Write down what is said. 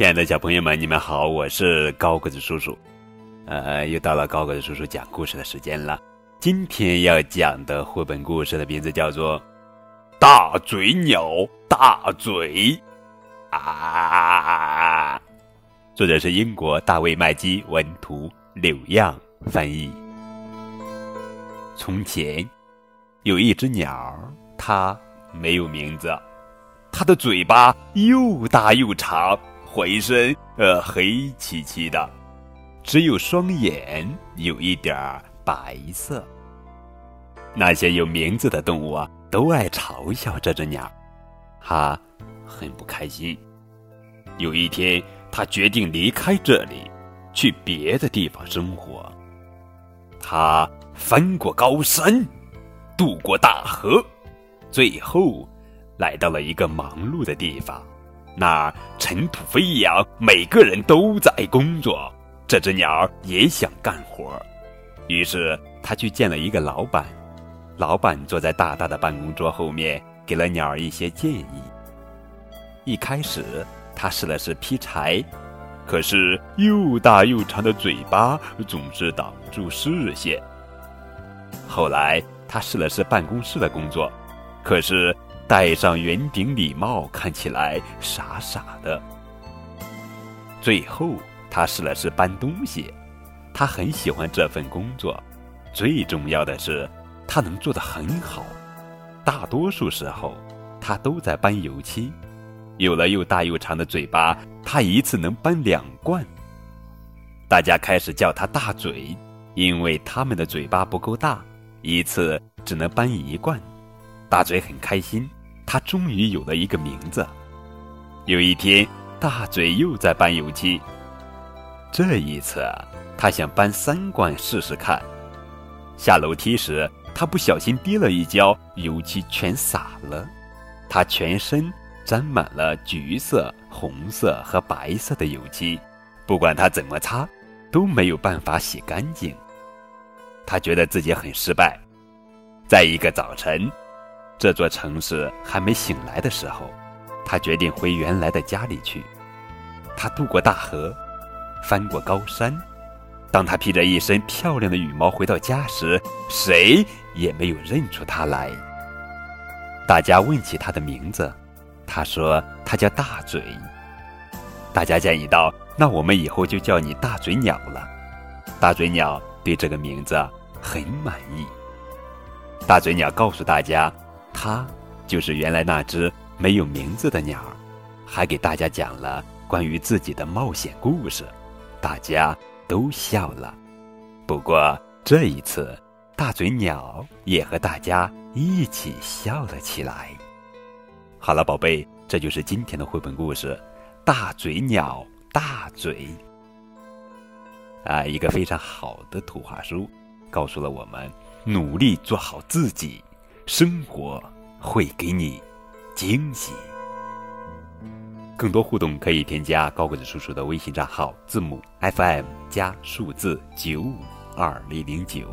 亲爱的小朋友们，你们好，我是高个子叔叔。呃，又到了高个子叔叔讲故事的时间了。今天要讲的绘本故事的名字叫做《大嘴鸟大嘴》啊，作者是英国大卫麦基文图，柳样翻译。从前有一只鸟，它没有名字，它的嘴巴又大又长，浑身呃黑漆漆的。只有双眼有一点白色。那些有名字的动物啊，都爱嘲笑这只鸟，它很不开心。有一天，它决定离开这里，去别的地方生活。它翻过高山，渡过大河，最后来到了一个忙碌的地方，那尘土飞扬，每个人都在工作。这只鸟也想干活，于是他去见了一个老板。老板坐在大大的办公桌后面，给了鸟一些建议。一开始，他试了试劈柴，可是又大又长的嘴巴总是挡住视线。后来，他试了试办公室的工作，可是戴上圆顶礼帽看起来傻傻的。最后。他试了试搬东西，他很喜欢这份工作，最重要的是，他能做得很好。大多数时候，他都在搬油漆。有了又大又长的嘴巴，他一次能搬两罐。大家开始叫他大嘴，因为他们的嘴巴不够大，一次只能搬一罐。大嘴很开心，他终于有了一个名字。有一天，大嘴又在搬油漆。这一次，他想搬三罐试试看。下楼梯时，他不小心跌了一跤，油漆全洒了。他全身沾满了橘色、红色和白色的油漆，不管他怎么擦，都没有办法洗干净。他觉得自己很失败。在一个早晨，这座城市还没醒来的时候，他决定回原来的家里去。他渡过大河。翻过高山，当他披着一身漂亮的羽毛回到家时，谁也没有认出他来。大家问起他的名字，他说他叫大嘴。大家建议道：“那我们以后就叫你大嘴鸟了。”大嘴鸟对这个名字很满意。大嘴鸟告诉大家，他就是原来那只没有名字的鸟，还给大家讲了关于自己的冒险故事。大家都笑了，不过这一次，大嘴鸟也和大家一起笑了起来。好了，宝贝，这就是今天的绘本故事《大嘴鸟大嘴》啊，一个非常好的图画书，告诉了我们：努力做好自己，生活会给你惊喜。更多互动可以添加高个子叔叔的微信账号，字母 FM 加数字九五二零零九。